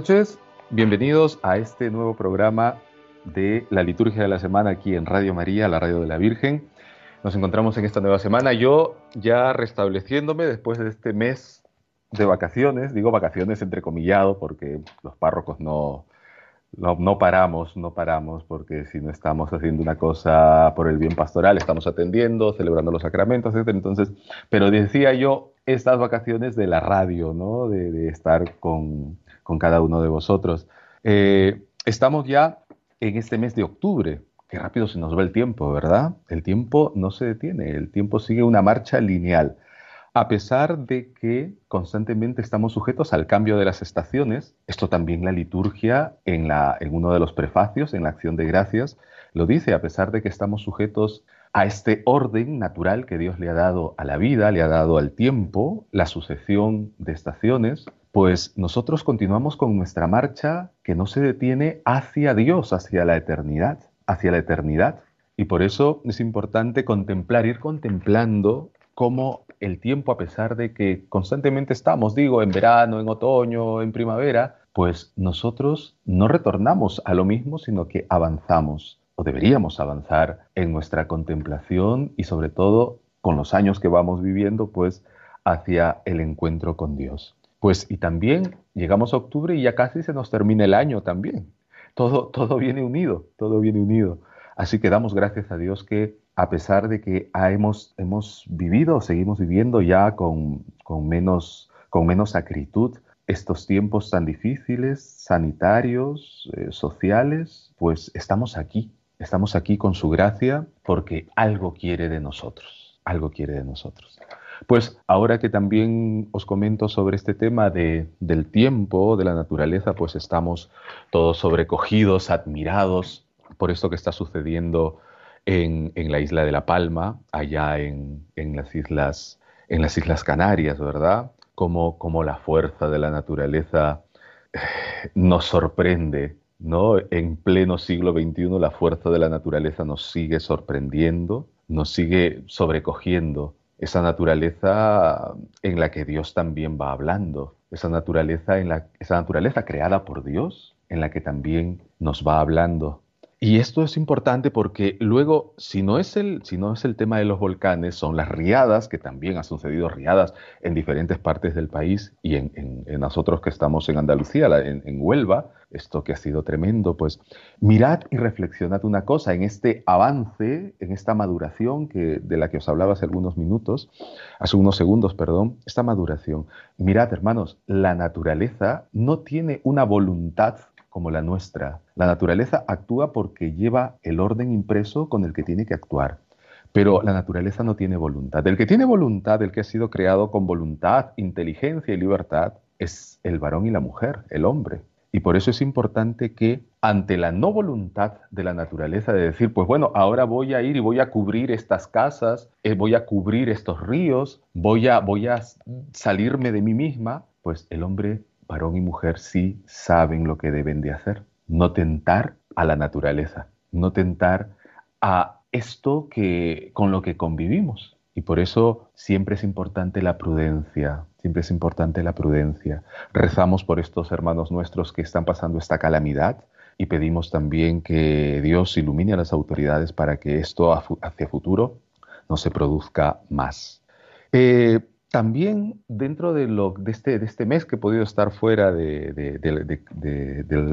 Noches, bienvenidos a este nuevo programa de la liturgia de la semana aquí en Radio María, la radio de la Virgen. Nos encontramos en esta nueva semana, yo ya restableciéndome después de este mes de vacaciones, digo vacaciones entrecomillado porque los párrocos no, no, paramos, no paramos, porque si no estamos haciendo una cosa por el bien pastoral, estamos atendiendo, celebrando los sacramentos, etc. Entonces, pero decía yo, estas vacaciones de la radio, ¿no? de estar con, con cada uno de vosotros. Eh, estamos ya en este mes de octubre. Qué rápido se nos va el tiempo, ¿verdad? El tiempo no se detiene, el tiempo sigue una marcha lineal. A pesar de que constantemente estamos sujetos al cambio de las estaciones, esto también la liturgia en, uno de los prefacios, en la acción de gracias, lo dice, a pesar de que estamos sujetos a este orden natural que Dios le ha dado a la vida, le ha dado al tiempo, la sucesión de estaciones, pues nosotros continuamos con nuestra marcha que no se detiene hacia Dios, hacia la eternidad, hacia la eternidad. Y por eso es importante contemplar, ir contemplando cómo el tiempo, a pesar de que constantemente estamos, digo, en verano, en otoño, en primavera, pues nosotros no retornamos a lo mismo, sino que avanzamos, o deberíamos avanzar en nuestra contemplación y sobre todo con los años que vamos viviendo, pues hacia el encuentro con Dios. Pues y también llegamos a octubre y ya casi se nos termina el año también. Todo, todo viene unido, todo viene unido. Así que damos gracias a Dios que a pesar de que hemos, hemos vivido, seguimos viviendo ya con, menos, con menos acritud estos tiempos tan difíciles, sanitarios, eh, sociales, pues estamos aquí, estamos aquí con su gracia porque algo quiere de nosotros, algo quiere de nosotros. Pues ahora que también os comento sobre este tema de, del tiempo, de la naturaleza, pues estamos todos sobrecogidos, admirados por esto que está sucediendo en, la isla de La Palma, allá en, las, islas, en las Islas Canarias, ¿verdad? Como, como la fuerza de la naturaleza eh, nos sorprende, ¿no? En pleno siglo XXI la fuerza de la naturaleza nos sigue sorprendiendo, nos sigue sobrecogiendo esa naturaleza en la que Dios también va hablando, esa naturaleza, en la, esa naturaleza creada por Dios en la que también nos va hablando. Y esto es importante porque luego, si no, es el, si no es el tema de los volcanes, son las riadas, que también han sucedido riadas en diferentes partes del país y en, nosotros que estamos en Andalucía, en, en, Huelva, esto que ha sido tremendo, pues mirad y reflexionad una cosa, en este avance, en esta maduración que, de la que os hablaba hace algunos minutos, hace unos segundos, perdón, esta maduración. Mirad, hermanos, la naturaleza no tiene una voluntad como la nuestra. La naturaleza actúa porque lleva el orden impreso con el que tiene que actuar. Pero la naturaleza no tiene voluntad. El que tiene voluntad, el que ha sido creado con voluntad, inteligencia y libertad, es el varón y la mujer, el hombre. Y por eso es importante que ante la no voluntad de la naturaleza de decir, pues bueno, ahora voy a ir y voy a cubrir estas casas, eh, voy a cubrir estos ríos, voy a, voy a salirme de mí misma, pues el hombre varón y mujer sí saben lo que deben de hacer. No tentar a la naturaleza, no tentar a esto que, con lo que convivimos. Y por eso siempre es importante la prudencia, siempre es importante la prudencia. Rezamos por estos hermanos nuestros que están pasando esta calamidad y pedimos también que Dios ilumine a las autoridades para que esto hacia futuro no se produzca más. Eh, también dentro de, lo, este, de este mes que he podido estar fuera del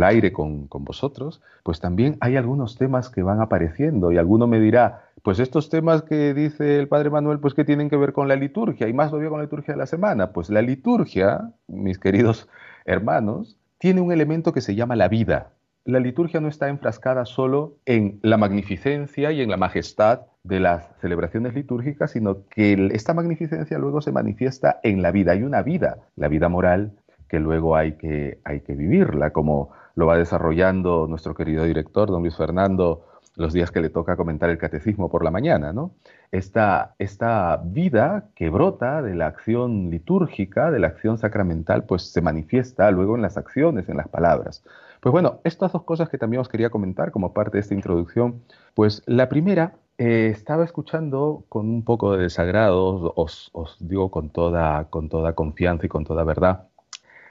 aire con, vosotros, pues también hay algunos temas que van apareciendo y alguno me dirá, pues estos temas que dice el Padre Manuel, pues que tienen que ver con la liturgia y más todavía con la liturgia de la semana. Pues la liturgia, mis queridos hermanos, tiene un elemento que se llama la vida. La liturgia no está enfrascada solo en la magnificencia y en la majestad de las celebraciones litúrgicas, sino que esta magnificencia luego se manifiesta en la vida. Hay una vida, la vida moral, que luego hay que, hay que vivirla, como lo va desarrollando nuestro querido director, don Luis Fernando, los días que le toca comentar el catecismo por la mañana, ¿no? Esta, esta vida que brota de la acción litúrgica, de la acción sacramental, pues se manifiesta luego en las acciones, en las palabras. Pues bueno, estas dos cosas que también os quería comentar como parte de esta introducción, pues la primera, eh, estaba escuchando con un poco de desagrado, os, digo con toda, con toda confianza y con toda verdad,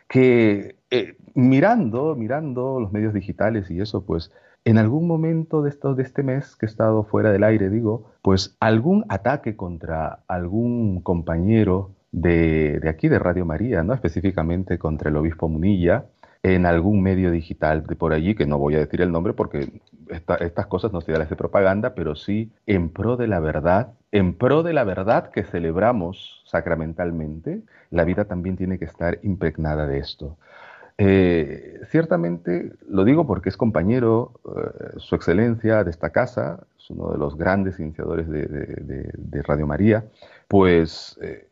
que eh, mirando, mirando los medios digitales y eso, pues en algún momento de, de este mes que he estado fuera del aire, digo, pues algún ataque contra algún compañero de, de, aquí de Radio María, ¿no? específicamente contra el obispo Munilla, en algún medio digital de por allí, que no voy a decir el nombre porque estas cosas no se dan de propaganda, pero sí en pro de la verdad, en pro de la verdad que celebramos sacramentalmente, la vida también tiene que estar impregnada de esto. Eh, ciertamente lo digo porque es compañero, eh, su excelencia de esta casa, es uno de los grandes iniciadores de, Radio María, pues eh,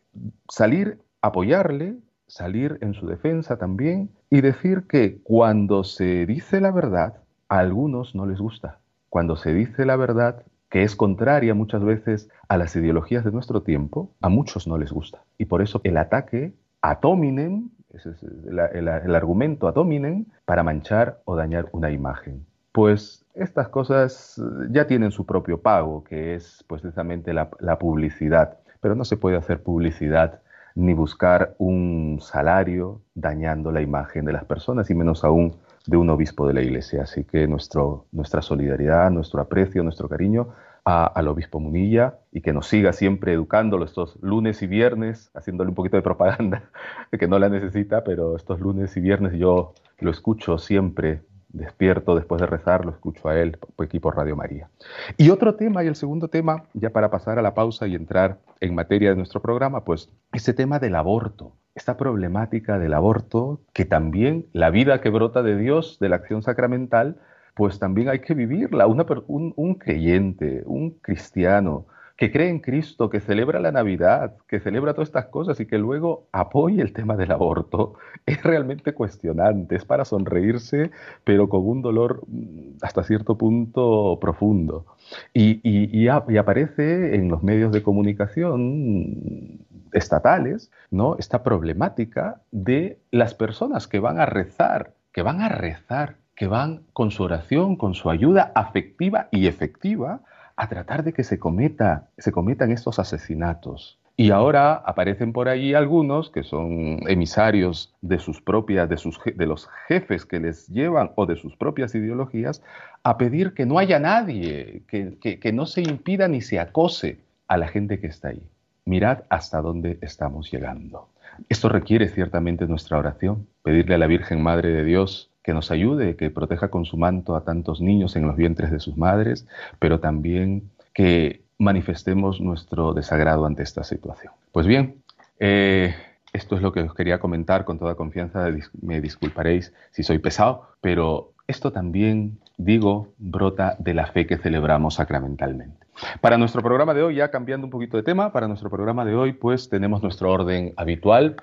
salir, apoyarle, salir en su defensa también y decir que cuando se dice la verdad, a algunos no les gusta. Cuando se dice la verdad, que es contraria muchas veces a las ideologías de nuestro tiempo, a muchos no les gusta. Y por eso el ataque a Tominen, ese es el, argumento a Tominen, para manchar o dañar una imagen. Pues estas cosas ya tienen su propio pago, que es pues, precisamente la publicidad. Pero no se puede hacer publicidad ni buscar un salario dañando la imagen de las personas y menos aún de un obispo de la iglesia. Así que nuestro, nuestra solidaridad, nuestro aprecio, nuestro cariño al obispo Munilla y que nos siga siempre educándolo estos lunes y viernes, haciéndole un poquito de propaganda, que no la necesita, pero estos lunes y viernes yo lo escucho siempre despierto después de rezar, lo escucho a él aquí por Radio María. Y otro tema, y el segundo tema, ya para pasar a la pausa y entrar en materia de nuestro programa, pues ese tema del aborto, esta problemática del aborto, que también la vida que brota de Dios, de la acción sacramental, pues también hay que vivirla. un, un creyente, un cristiano, que cree en Cristo, que celebra la Navidad, que celebra todas estas cosas y que luego apoye el tema del aborto, es realmente cuestionante, es para sonreírse, pero con un dolor mm, hasta cierto punto profundo. Y, y, aparece en los medios de comunicación estatales ¿no? esta problemática de las personas que van a rezar, que van a rezar, que van con su oración, con su ayuda afectiva y efectiva, a tratar de que se, cometa, se cometan estos asesinatos. Y ahora aparecen por ahí algunos que son emisarios de sus propias, de, sus, de los jefes que les llevan o de sus propias ideologías, a pedir que no haya nadie, que, que no se impida ni se acose a la gente que está ahí. Mirad hasta dónde estamos llegando. Esto requiere ciertamente nuestra oración, pedirle a la Virgen Madre de Dios que nos ayude, que proteja con su manto a tantos niños en los vientres de sus madres, pero también que manifestemos nuestro desagrado ante esta situación. Pues bien, eh, esto es lo que os quería comentar con toda confianza. Me disculparéis si soy pesado, pero esto también, digo, brota de la fe que celebramos sacramentalmente. Para nuestro programa de hoy, ya cambiando un poquito de tema, para nuestro programa de hoy, pues tenemos nuestro orden habitual.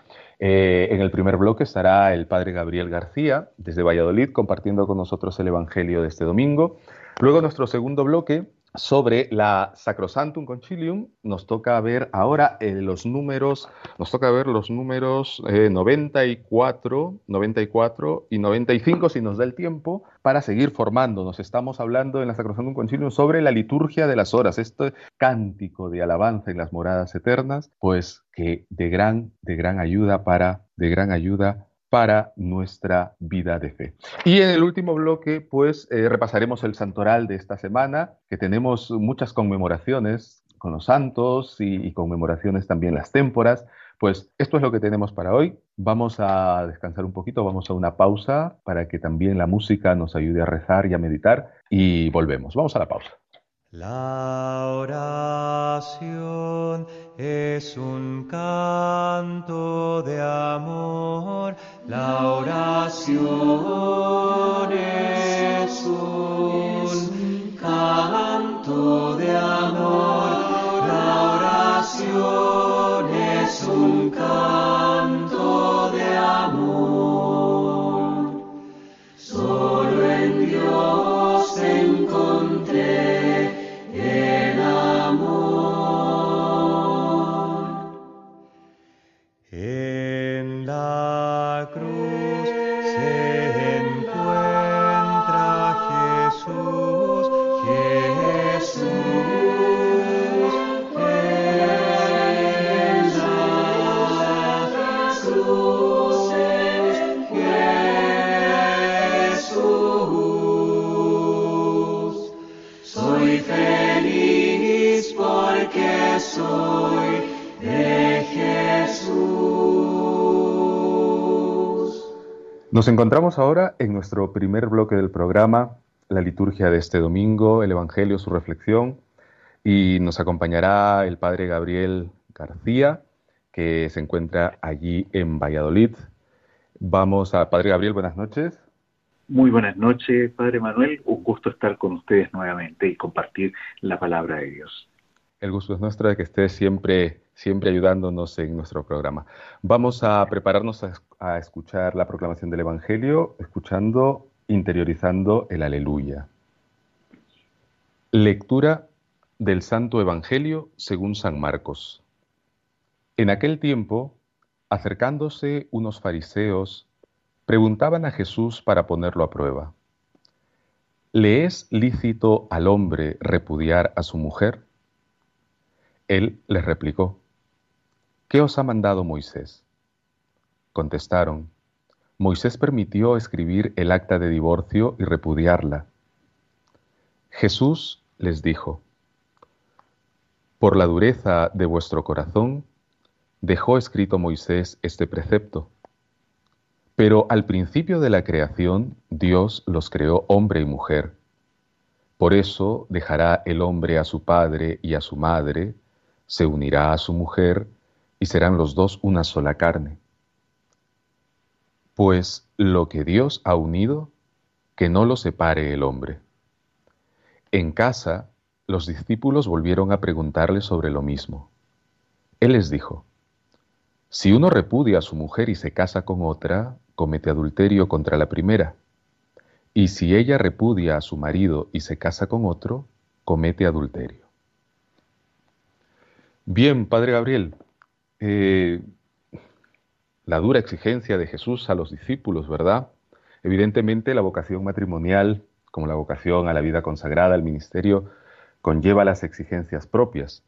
Eh, en el primer bloque estará el padre Gabriel García desde Valladolid compartiendo con nosotros el Evangelio de este domingo. Luego nuestro segundo bloque sobre la Sacrosantum Concilium. Nos toca ver ahora eh, los números, nos toca ver los números 94, eh, 94 y 95 si nos da el tiempo para seguir formándonos. Estamos hablando en la Sacrosantum Concilium sobre la liturgia de las horas, este cántico de alabanza en las moradas eternas, pues que de gran, de gran ayuda para, de gran ayuda para nuestra vida de fe. Y en el último bloque, pues eh, repasaremos el santoral de esta semana, que tenemos muchas conmemoraciones con los santos y, conmemoraciones también las témporas. Pues esto es lo que tenemos para hoy. Vamos a descansar un poquito, vamos a una pausa para que también la música nos ayude a rezar y a meditar y volvemos. Vamos a la pausa. La oración es un canto de amor, la oración es un canto Nos encontramos ahora en nuestro primer bloque del programa, la liturgia de este domingo, el Evangelio, su reflexión, y nos acompañará el Padre Gabriel García, que se encuentra allí en Valladolid. Vamos a Padre Gabriel, buenas noches. Muy buenas noches, Padre Manuel. Un gusto estar con ustedes nuevamente y compartir la palabra de Dios. El gusto es nuestro de que estés siempre, siempre ayudándonos en nuestro programa. Vamos a prepararnos a, a escuchar la proclamación del Evangelio, escuchando, interiorizando el aleluya. Lectura del Santo Evangelio según San Marcos. En aquel tiempo, acercándose unos fariseos, preguntaban a Jesús para ponerlo a prueba. ¿Le es lícito al hombre repudiar a su mujer? Él les replicó, ¿qué os ha mandado Moisés? Contestaron, Moisés permitió escribir el acta de divorcio y repudiarla. Jesús les dijo, por la dureza de vuestro corazón, dejó escrito Moisés este precepto. Pero al principio de la creación, Dios los creó hombre y mujer. Por eso dejará el hombre a su padre y a su madre, se unirá a su mujer, y serán los dos una sola carne. Pues lo que Dios ha unido, que no lo separe el hombre. En casa, los discípulos volvieron a preguntarle sobre lo mismo. Él les dijo, si uno repudia a su mujer y se casa con otra, comete adulterio contra la primera. Y si ella repudia a su marido y se casa con otro, comete adulterio. Bien, Padre Gabriel, eh, la dura exigencia de Jesús a los discípulos, ¿verdad? Evidentemente la vocación matrimonial, como la vocación a la vida consagrada, al ministerio, conlleva las exigencias propias.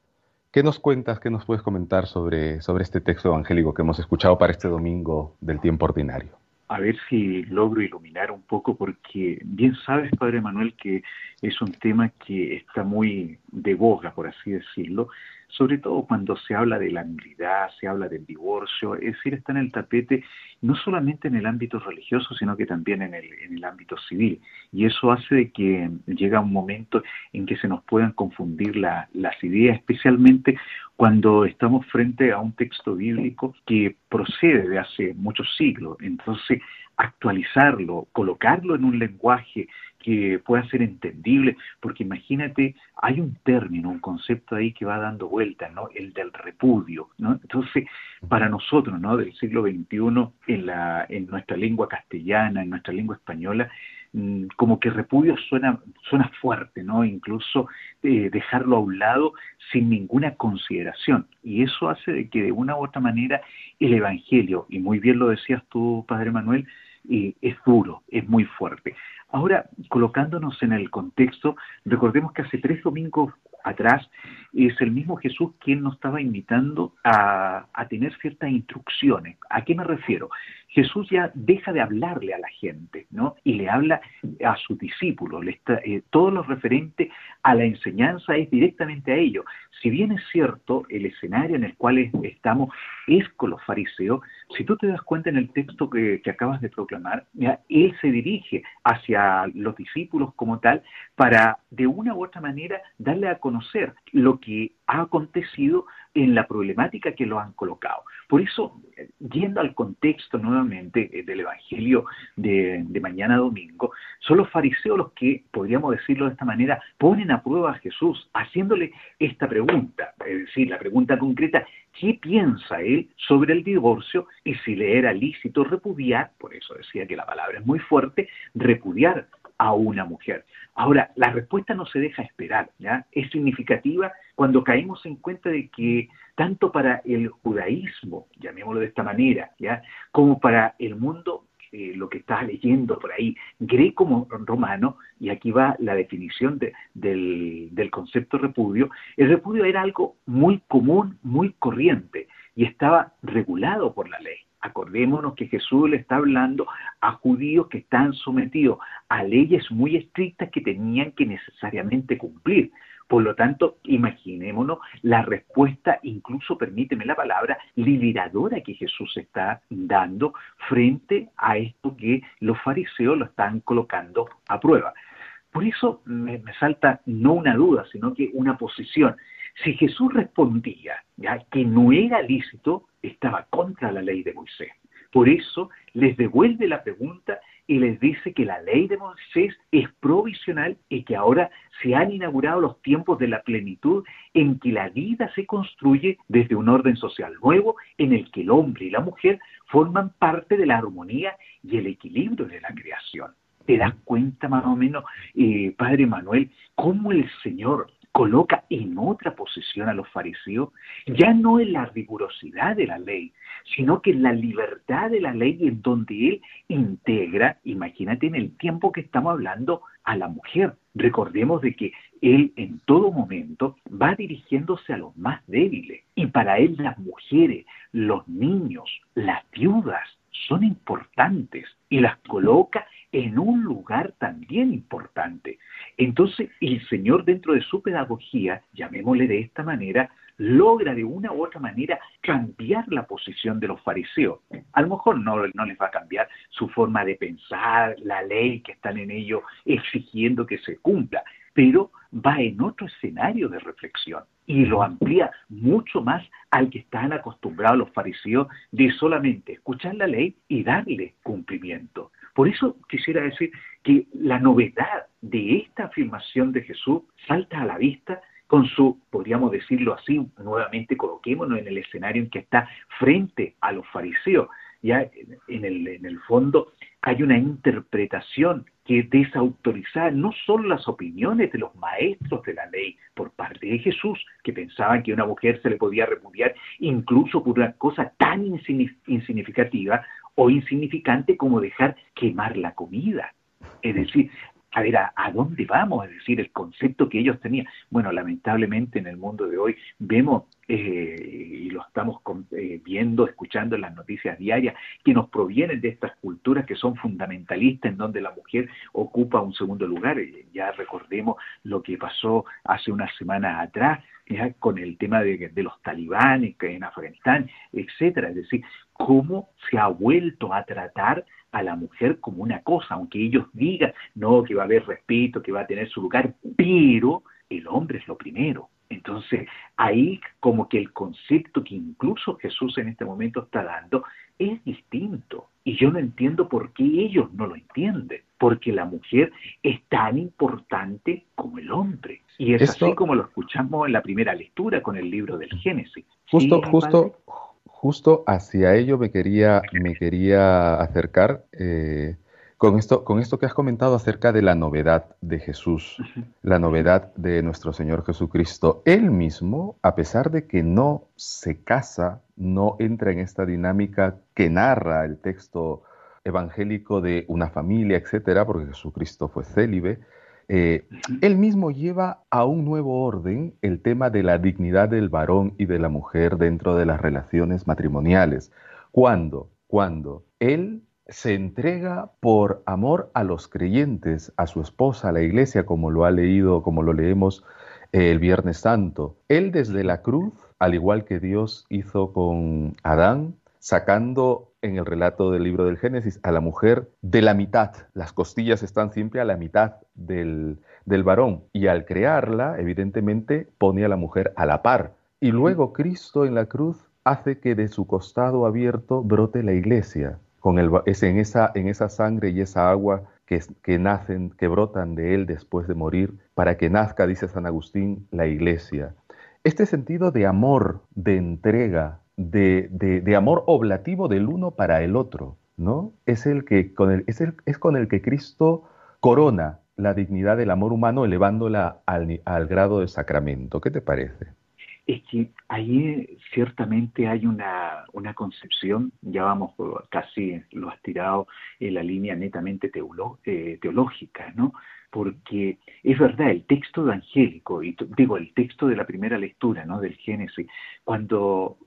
¿Qué nos cuentas, qué nos puedes comentar sobre, sobre este texto evangélico que hemos escuchado para este domingo del tiempo ordinario? A ver si logro iluminar un poco, porque bien sabes, Padre Manuel, que es un tema que está muy de boga, por así decirlo, sobre todo cuando se habla de la nulidad, se habla del divorcio, es decir, está en el tapete no solamente en el ámbito religioso, sino que también en el, en el ámbito civil. Y eso hace que llega un momento en que se nos puedan confundir la, las ideas, especialmente cuando estamos frente a un texto bíblico que procede de hace muchos siglos. Entonces, actualizarlo, colocarlo en un lenguaje que pueda ser entendible, porque imagínate, hay un término, un concepto ahí que va dando vuelta, ¿no? El del repudio, ¿no? Entonces, para nosotros, ¿no? Del siglo XXI, en, la, en nuestra lengua castellana, en nuestra lengua española, mm, como que repudio suena, suena fuerte, ¿no? Incluso eh, dejarlo a un lado sin ninguna consideración. Y eso hace de que de una u otra manera el Evangelio, y muy bien lo decías tú, Padre Manuel, eh, es duro, es muy fuerte. Ahora, colocándonos en el contexto, recordemos que hace tres domingos atrás es el mismo Jesús quien nos estaba invitando a, tener ciertas instrucciones. ¿A qué me refiero? Jesús ya deja de hablarle a la gente, ¿no? Y le habla a sus discípulos. Le está, eh, todo lo referente a la enseñanza es directamente a ellos. Si bien es cierto, el escenario en el cual estamos es con los fariseos, si tú te das cuenta en el texto que, acabas de proclamar, él se dirige hacia los discípulos como tal para de una u otra manera darle a conocer lo que ha acontecido en la problemática que lo han colocado. Por eso, yendo al contexto nuevamente eh, del Evangelio de, mañana domingo, son los fariseos los que, podríamos decirlo de esta manera, ponen a prueba a Jesús haciéndole esta pregunta, es decir, la pregunta concreta, ¿qué piensa él sobre el divorcio y si le era lícito repudiar, por eso decía que la palabra es muy fuerte, repudiar a una mujer. Ahora, la respuesta no se deja esperar. Es significativa cuando caemos en cuenta de que tanto para el judaísmo, llamémoslo de esta manera. Como para el mundo eh, lo que estás leyendo por ahí, greco-romano, y aquí va la definición del, concepto repudio, el repudio era algo muy común, muy corriente, y estaba regulado por la ley. Acordémonos que Jesús le está hablando a judíos que están sometidos a leyes muy estrictas que tenían que necesariamente cumplir. Por lo tanto, imaginémonos la respuesta, incluso permíteme la palabra, liberadora que Jesús está dando frente a esto que los fariseos lo están colocando a prueba. Por eso me, salta no una duda, sino que una posición. Si Jesús respondía ¿ya? que no era lícito, estaba contra la ley de Moisés. Por eso les devuelve la pregunta y les dice que la ley de Moisés es provisional y que ahora se han inaugurado los tiempos de la plenitud en que la vida se construye desde un orden social nuevo en el que el hombre y la mujer forman parte de la armonía y el equilibrio de la creación. ¿Te das cuenta más o menos, eh, Padre Manuel, cómo el Señor coloca en otra posición a los fariseos, ya no en la rigurosidad de la ley, sino que en la libertad de la ley en donde él integra, imagínate en el tiempo que estamos hablando, a la mujer. Recordemos de que él en todo momento va dirigiéndose a los más débiles y para él las mujeres, los niños, las viudas son importantes y las coloca en un lugar también importante. Entonces, el Señor dentro de su pedagogía, llamémosle de esta manera, logra de una u otra manera cambiar la posición de los fariseos. A lo mejor no, no les va a cambiar su forma de pensar, la ley que están en ello exigiendo que se cumpla, pero va en otro escenario de reflexión y lo amplía mucho más al que están acostumbrados los fariseos de solamente escuchar la ley y darle cumplimiento. Por eso quisiera decir que la novedad de esta afirmación de Jesús salta a la vista con su, podríamos decirlo así, nuevamente coloquémonos en el escenario en que está frente a los fariseos. Ya en el, en el fondo hay una interpretación que desautorizaba no solo las opiniones de los maestros de la ley por parte de Jesús, que pensaban que una mujer se le podía repudiar incluso por una cosa tan insignificativa o insignificante como dejar quemar la comida. Es decir, a ver, ¿a, dónde vamos? Es decir, el concepto que ellos tenían. Bueno, lamentablemente en el mundo de hoy vemos, eh, y lo estamos eh, viendo, escuchando en las noticias diarias, que nos provienen de estas culturas que son fundamentalistas, en donde la mujer ocupa un segundo lugar. Eh, ya recordemos lo que pasó hace unas semanas atrás con el tema de, de los talibanes en Afganistán, etcétera. Es decir, cómo se ha vuelto a tratar a la mujer como una cosa, aunque ellos digan, no, que va a haber respeto, que va a tener su lugar, pero el hombre es lo primero. Entonces, ahí como que el concepto que incluso Jesús en este momento está dando es distinto. Y yo no entiendo por qué ellos no lo entienden, porque la mujer es tan importante como el hombre. Y es así como lo escuchamos en la primera lectura con el libro del Génesis. Justo, justo, justo hacia ello me quería, me quería acercar eh, con, esto, con esto que has comentado acerca de la novedad de Jesús, la novedad de nuestro Señor Jesucristo. Él mismo, a pesar de que no se casa, no entra en esta dinámica que narra el texto evangélico de una familia, etcétera, porque Jesucristo fue célibe, eh, él mismo lleva a un nuevo orden el tema de la dignidad del varón y de la mujer dentro de las relaciones matrimoniales. ¿Cuándo? Cuando él se entrega por amor a los creyentes, a su esposa, a la iglesia, como lo ha leído, como lo leemos eh, el Viernes Santo. Él desde la cruz, al igual que Dios hizo con Adán, sacando en el relato del libro del Génesis a la mujer de la mitad. Las costillas están siempre a la mitad del, del varón y al crearla, evidentemente, pone a la mujer a la par. Y luego Cristo en la cruz hace que de su costado abierto brote la iglesia, con el, es en, esa, en esa sangre y esa agua que, que, nacen, que brotan de él después de morir, para que nazca, dice San Agustín, la iglesia. Este sentido de amor, de entrega, de, de, de amor oblativo del uno para el otro, ¿no? Es, el que, con el, es, el, es con el que Cristo corona la dignidad del amor humano elevándola al, al grado de sacramento. ¿Qué te parece? Es que ahí ciertamente hay una, una concepción, ya vamos casi lo has tirado en la línea netamente teolo, eh, teológica, ¿no? porque es verdad, el texto evangélico, y digo, el texto de la primera lectura, ¿no? Del Génesis, cuando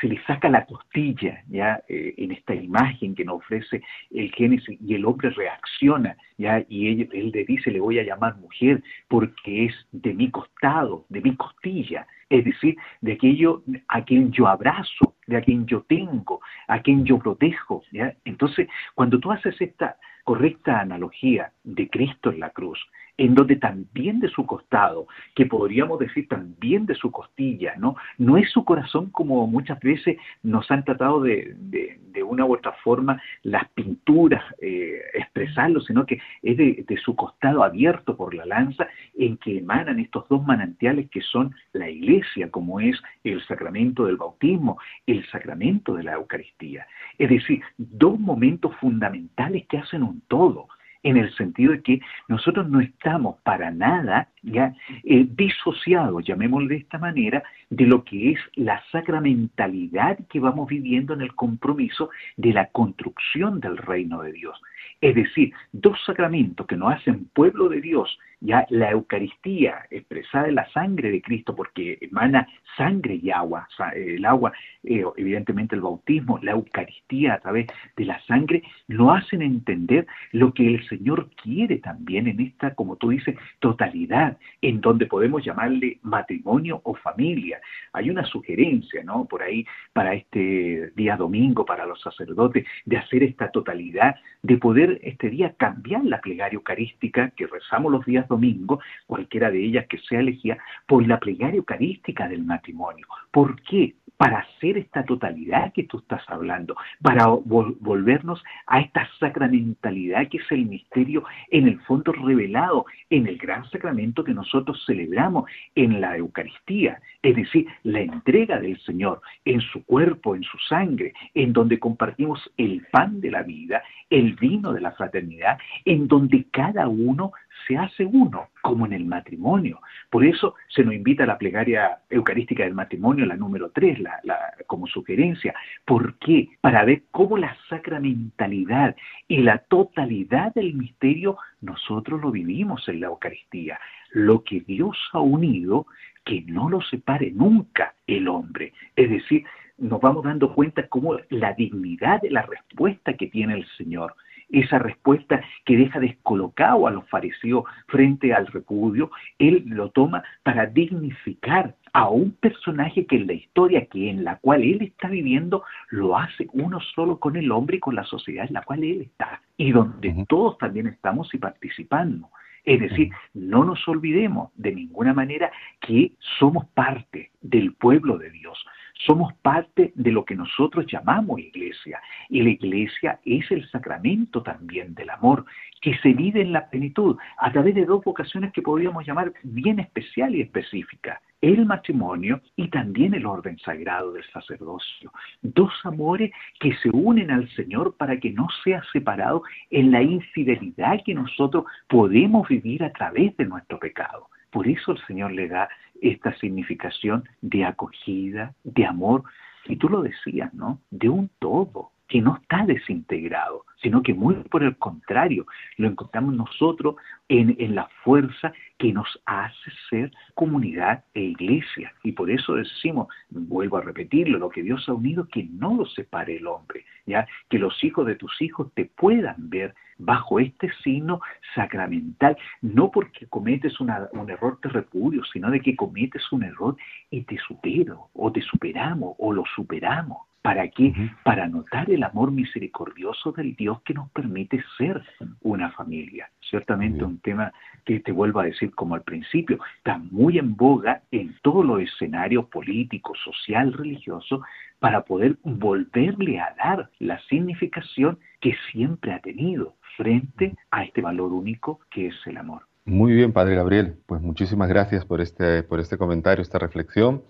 se le saca la costilla, ya, eh, en esta imagen que nos ofrece el Génesis, y el hombre reacciona, ya, y él, él le dice, le voy a llamar mujer, porque es de mi costado, de mi costilla, es decir, de aquello a quien yo abrazo, de a quien yo tengo, a quien yo protejo. Entonces, cuando tú haces esta correcta analogía de Cristo en la cruz, en donde también de su costado, que podríamos decir también de su costilla, ¿no? No es su corazón como muchas veces nos han tratado de, de, una u otra forma las pinturas eh, expresarlo, sino que es de, de, su costado abierto por la lanza en que emanan estos dos manantiales que son la iglesia, como es el sacramento del bautismo, el sacramento de la Eucaristía. Es decir, dos momentos fundamentales que hacen un todo en el sentido de que nosotros no estamos para nada ya eh, disociados, llamémoslo de esta manera, de lo que es la sacramentalidad que vamos viviendo en el compromiso de la construcción del reino de Dios. Es decir, dos sacramentos que nos hacen pueblo de Dios, ya la Eucaristía expresada en la sangre de Cristo, porque emana sangre y agua, el agua, eh, evidentemente el bautismo, la Eucaristía a través de la sangre, nos hacen entender lo que el Señor quiere también en esta, como tú dices, totalidad, en donde podemos llamarle matrimonio o familia. Hay una sugerencia, ¿no? Por ahí, para este día domingo, para los sacerdotes, de hacer esta totalidad, de poder este día cambiar la plegaria eucarística que rezamos los días domingo, cualquiera de ellas que sea elegida, por la plegaria eucarística del matrimonio. ¿Por qué? Para hacer esta totalidad que tú estás hablando, para vol volvernos a esta sacramentalidad que es el misterio en el fondo revelado en el gran sacramento que nosotros celebramos en la Eucaristía, es decir, la entrega del Señor en su cuerpo, en su sangre, en donde compartimos el pan de la vida, el vino de la fraternidad, en donde cada uno se hace uno, como en el matrimonio. Por eso se nos invita a la plegaria eucarística del matrimonio, la número 3, la, como sugerencia. ¿Por qué? Para ver cómo la sacramentalidad y la totalidad del misterio nosotros lo vivimos en la Eucaristía. Lo que Dios ha unido, que no lo separe nunca el hombre. Es decir, nos vamos dando cuenta cómo la dignidad de la respuesta que tiene el Señor esa respuesta que deja descolocado a los fariseos frente al repudio, él lo toma para dignificar a un personaje que en la historia que en la cual él está viviendo lo hace uno solo con el hombre y con la sociedad en la cual él está y donde uh -huh. todos también estamos y participando. Es decir, no nos olvidemos de ninguna manera que somos parte del pueblo de Dios. Somos parte de lo que nosotros llamamos iglesia. Y la iglesia es el sacramento también del amor, que se vive en la plenitud a través de dos vocaciones que podríamos llamar bien especial y específica. El matrimonio y también el orden sagrado del sacerdocio. Dos amores que se unen al Señor para que no sea separado en la infidelidad que nosotros podemos vivir a través de nuestro pecado. Por eso el Señor le da esta significación de acogida, de amor, y tú lo decías, ¿no? De un todo que no está desintegrado, sino que muy por el contrario, lo encontramos nosotros en, en, la fuerza que nos hace ser comunidad e iglesia. Y por eso decimos, vuelvo a repetirlo, lo que Dios ha unido, que no lo separe el hombre, ya que los hijos de tus hijos te puedan ver bajo este signo sacramental, no porque cometes una, un error te repudio, sino de que cometes un error y te supero, o te superamos, o lo superamos. ¿Para qué? Para notar el amor misericordioso del Dios que nos permite ser una familia. Ciertamente un tema que te vuelvo a decir como al principio, está muy en boga en todos los escenarios políticos, social, religioso, para poder volverle a dar la significación que siempre ha tenido frente a este valor único que es el amor. Muy bien, Padre Gabriel. Pues muchísimas gracias por este, por este comentario, esta reflexión.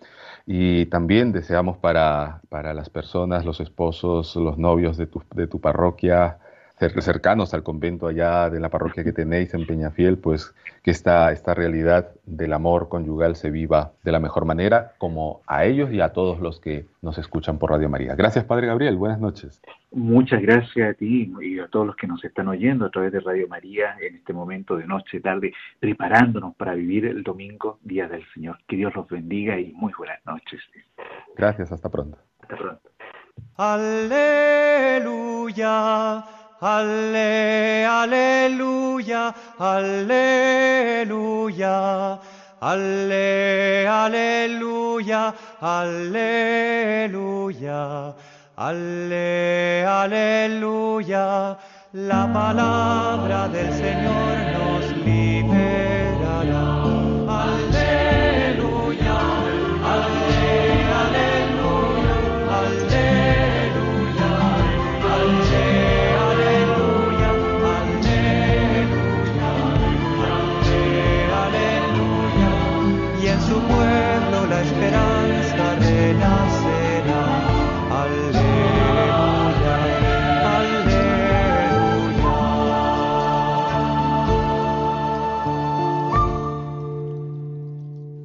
Y también deseamos para, para las personas, los esposos, los novios de tu, de tu parroquia, cercanos al convento allá de la parroquia que tenéis en Peñafiel, pues que esta, esta realidad del amor conyugal se viva de la mejor manera, como a ellos y a todos los que nos escuchan por Radio María. Gracias, Padre Gabriel. Buenas noches. Muchas gracias a ti y a todos los que nos están oyendo a través de Radio María en este momento de noche, tarde, preparándonos para vivir el domingo, Día del Señor. Que Dios los bendiga y muy buenas noches. Gracias, hasta pronto. Hasta pronto. Aleluya. Ale, aleluya, aleluya. Ale, aleluya, aleluya. Ale, aleluya. La palabra del Señor nos liberará.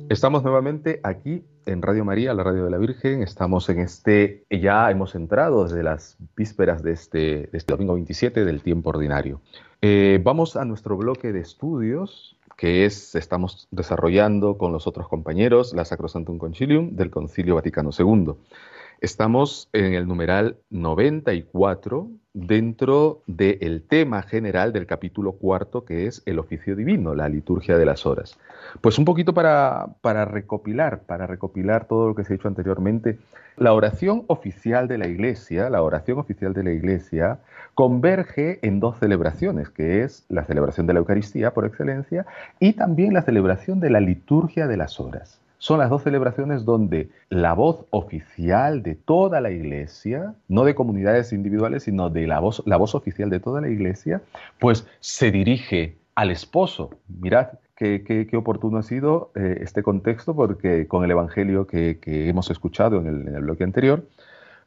Estamos nuevamente aquí en Radio María, la radio de la Virgen. Estamos en este, ya hemos entrado desde las vísperas de este, este domingo 27 del tiempo ordinario. Eh, vamos a nuestro bloque de estudios que es, estamos desarrollando con los otros compañeros la Sacrosantum Concilium del Concilio Vaticano II. Estamos en el numeral 94 dentro del tema general del capítulo cuarto que es el oficio divino, la liturgia de las horas. Pues un poquito para, para recopilar, para recopilar todo lo que se ha dicho anteriormente, la oración oficial de la Iglesia, la oración oficial de la Iglesia converge en dos celebraciones, que es la celebración de la Eucaristía por excelencia y también la celebración de la liturgia de las horas son las dos celebraciones donde la voz oficial de toda la iglesia, no de comunidades individuales, sino de la voz, la voz oficial de toda la iglesia, pues se dirige al esposo. Mirad qué, qué, qué oportuno ha sido eh, este contexto, porque con el Evangelio que, que hemos escuchado en el, en el, bloque anterior,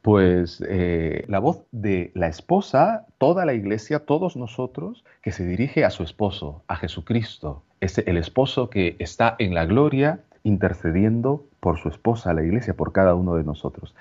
pues eh, la voz de la esposa, toda la iglesia, todos nosotros, que se dirige a su esposo, a Jesucristo, es el esposo que está en la gloria intercediendo por su esposa, la iglesia, por cada uno de nosotros.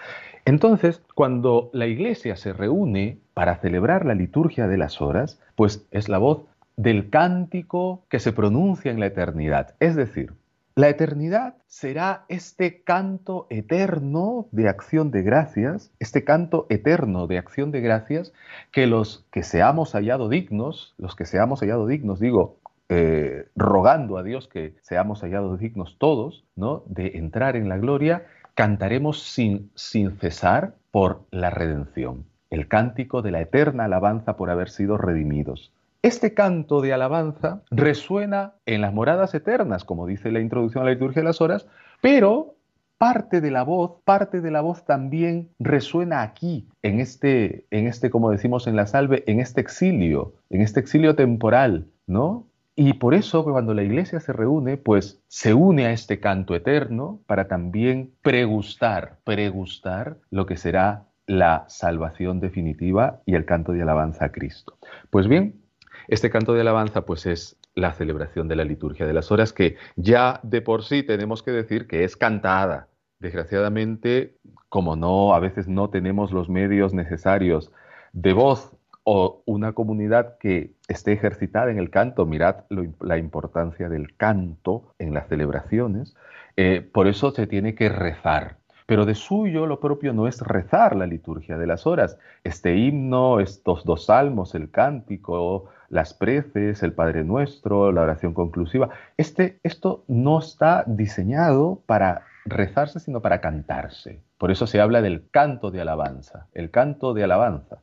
Entonces, cuando la iglesia se reúne para celebrar la liturgia de las horas, pues es la voz del cántico que se pronuncia en la eternidad. Es decir, la eternidad será este canto eterno de acción de gracias, este canto eterno de acción de gracias que los que seamos hallado dignos, los que seamos hallado dignos, digo, eh, rogando a Dios que seamos hallados dignos todos, ¿no? De entrar en la gloria, cantaremos sin, sin cesar por la redención, el cántico de la eterna alabanza por haber sido redimidos. Este canto de alabanza resuena en las moradas eternas, como dice la introducción a la liturgia de las horas, pero parte de la voz, parte de la voz también resuena aquí, en este, en este, como decimos en la salve, en este exilio, en este exilio temporal, ¿no? Y por eso cuando la iglesia se reúne, pues se une a este canto eterno para también pregustar, pregustar lo que será la salvación definitiva y el canto de alabanza a Cristo. Pues bien, este canto de alabanza pues es la celebración de la liturgia de las horas que ya de por sí tenemos que decir que es cantada. Desgraciadamente, como no a veces no tenemos los medios necesarios de voz o una comunidad que esté ejercitada en el canto, mirad la importancia del canto en las celebraciones, eh, por eso se tiene que rezar. Pero de suyo lo propio no es rezar la liturgia de las horas. Este himno, estos dos salmos, el cántico, las preces, el Padre Nuestro, la oración conclusiva, este, esto no está diseñado para rezarse, sino para cantarse. Por eso se habla del canto de alabanza, el canto de alabanza.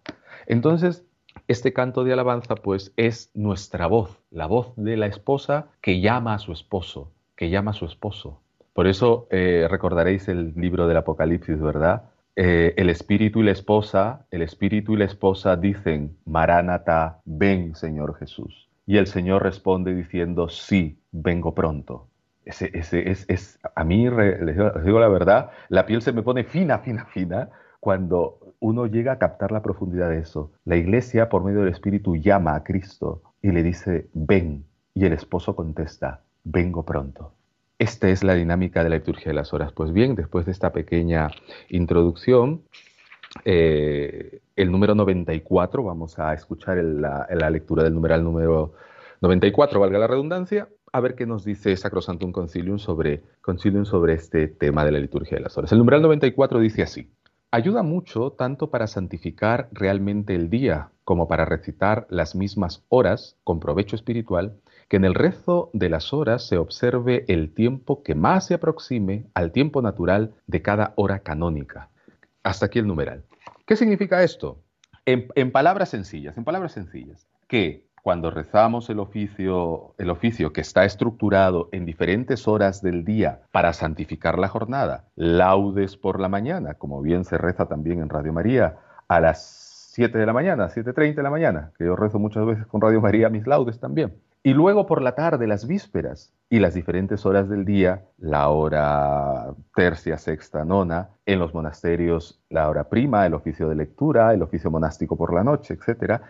Entonces, este canto de alabanza, pues, es nuestra voz, la voz de la esposa que llama a su esposo, que llama a su esposo. Por eso eh, recordaréis el libro del Apocalipsis, ¿verdad? Eh, el espíritu y la esposa, el espíritu y la esposa dicen, Maránata, ven, Señor Jesús. Y el Señor responde diciendo, sí, vengo pronto. A mí, les digo la verdad, la piel se me pone fina, fina, fina cuando uno llega a captar la profundidad de eso. La iglesia, por medio del Espíritu, llama a Cristo y le dice, ven. Y el esposo contesta, vengo pronto. Esta es la dinámica de la liturgia de las horas. Pues bien, después de esta pequeña introducción, eh, el número 94, vamos a escuchar la, lectura del numeral número 94, valga la redundancia, a ver qué nos dice Sacrosantum sobre, Concilium sobre este tema de la liturgia de las horas. El numeral 94 dice así, ayuda mucho tanto para santificar realmente el día como para recitar las mismas horas con provecho espiritual, que en el rezo de las horas se observe el tiempo que más se aproxime al tiempo natural de cada hora canónica. Hasta aquí el numeral. ¿Qué significa esto? En, palabras sencillas, en palabras sencillas, que cuando rezamos el oficio, el oficio que está estructurado en diferentes horas del día para santificar la jornada, laudes por la mañana, como bien se reza también en Radio María, a las 7 de la mañana, 7.30 de la mañana, que yo rezo muchas veces con Radio María mis laudes también. Y luego por la tarde, las vísperas y las diferentes horas del día, la hora tercia, sexta, nona, en los monasterios la hora prima, el oficio de lectura, el oficio monástico por la noche, etcétera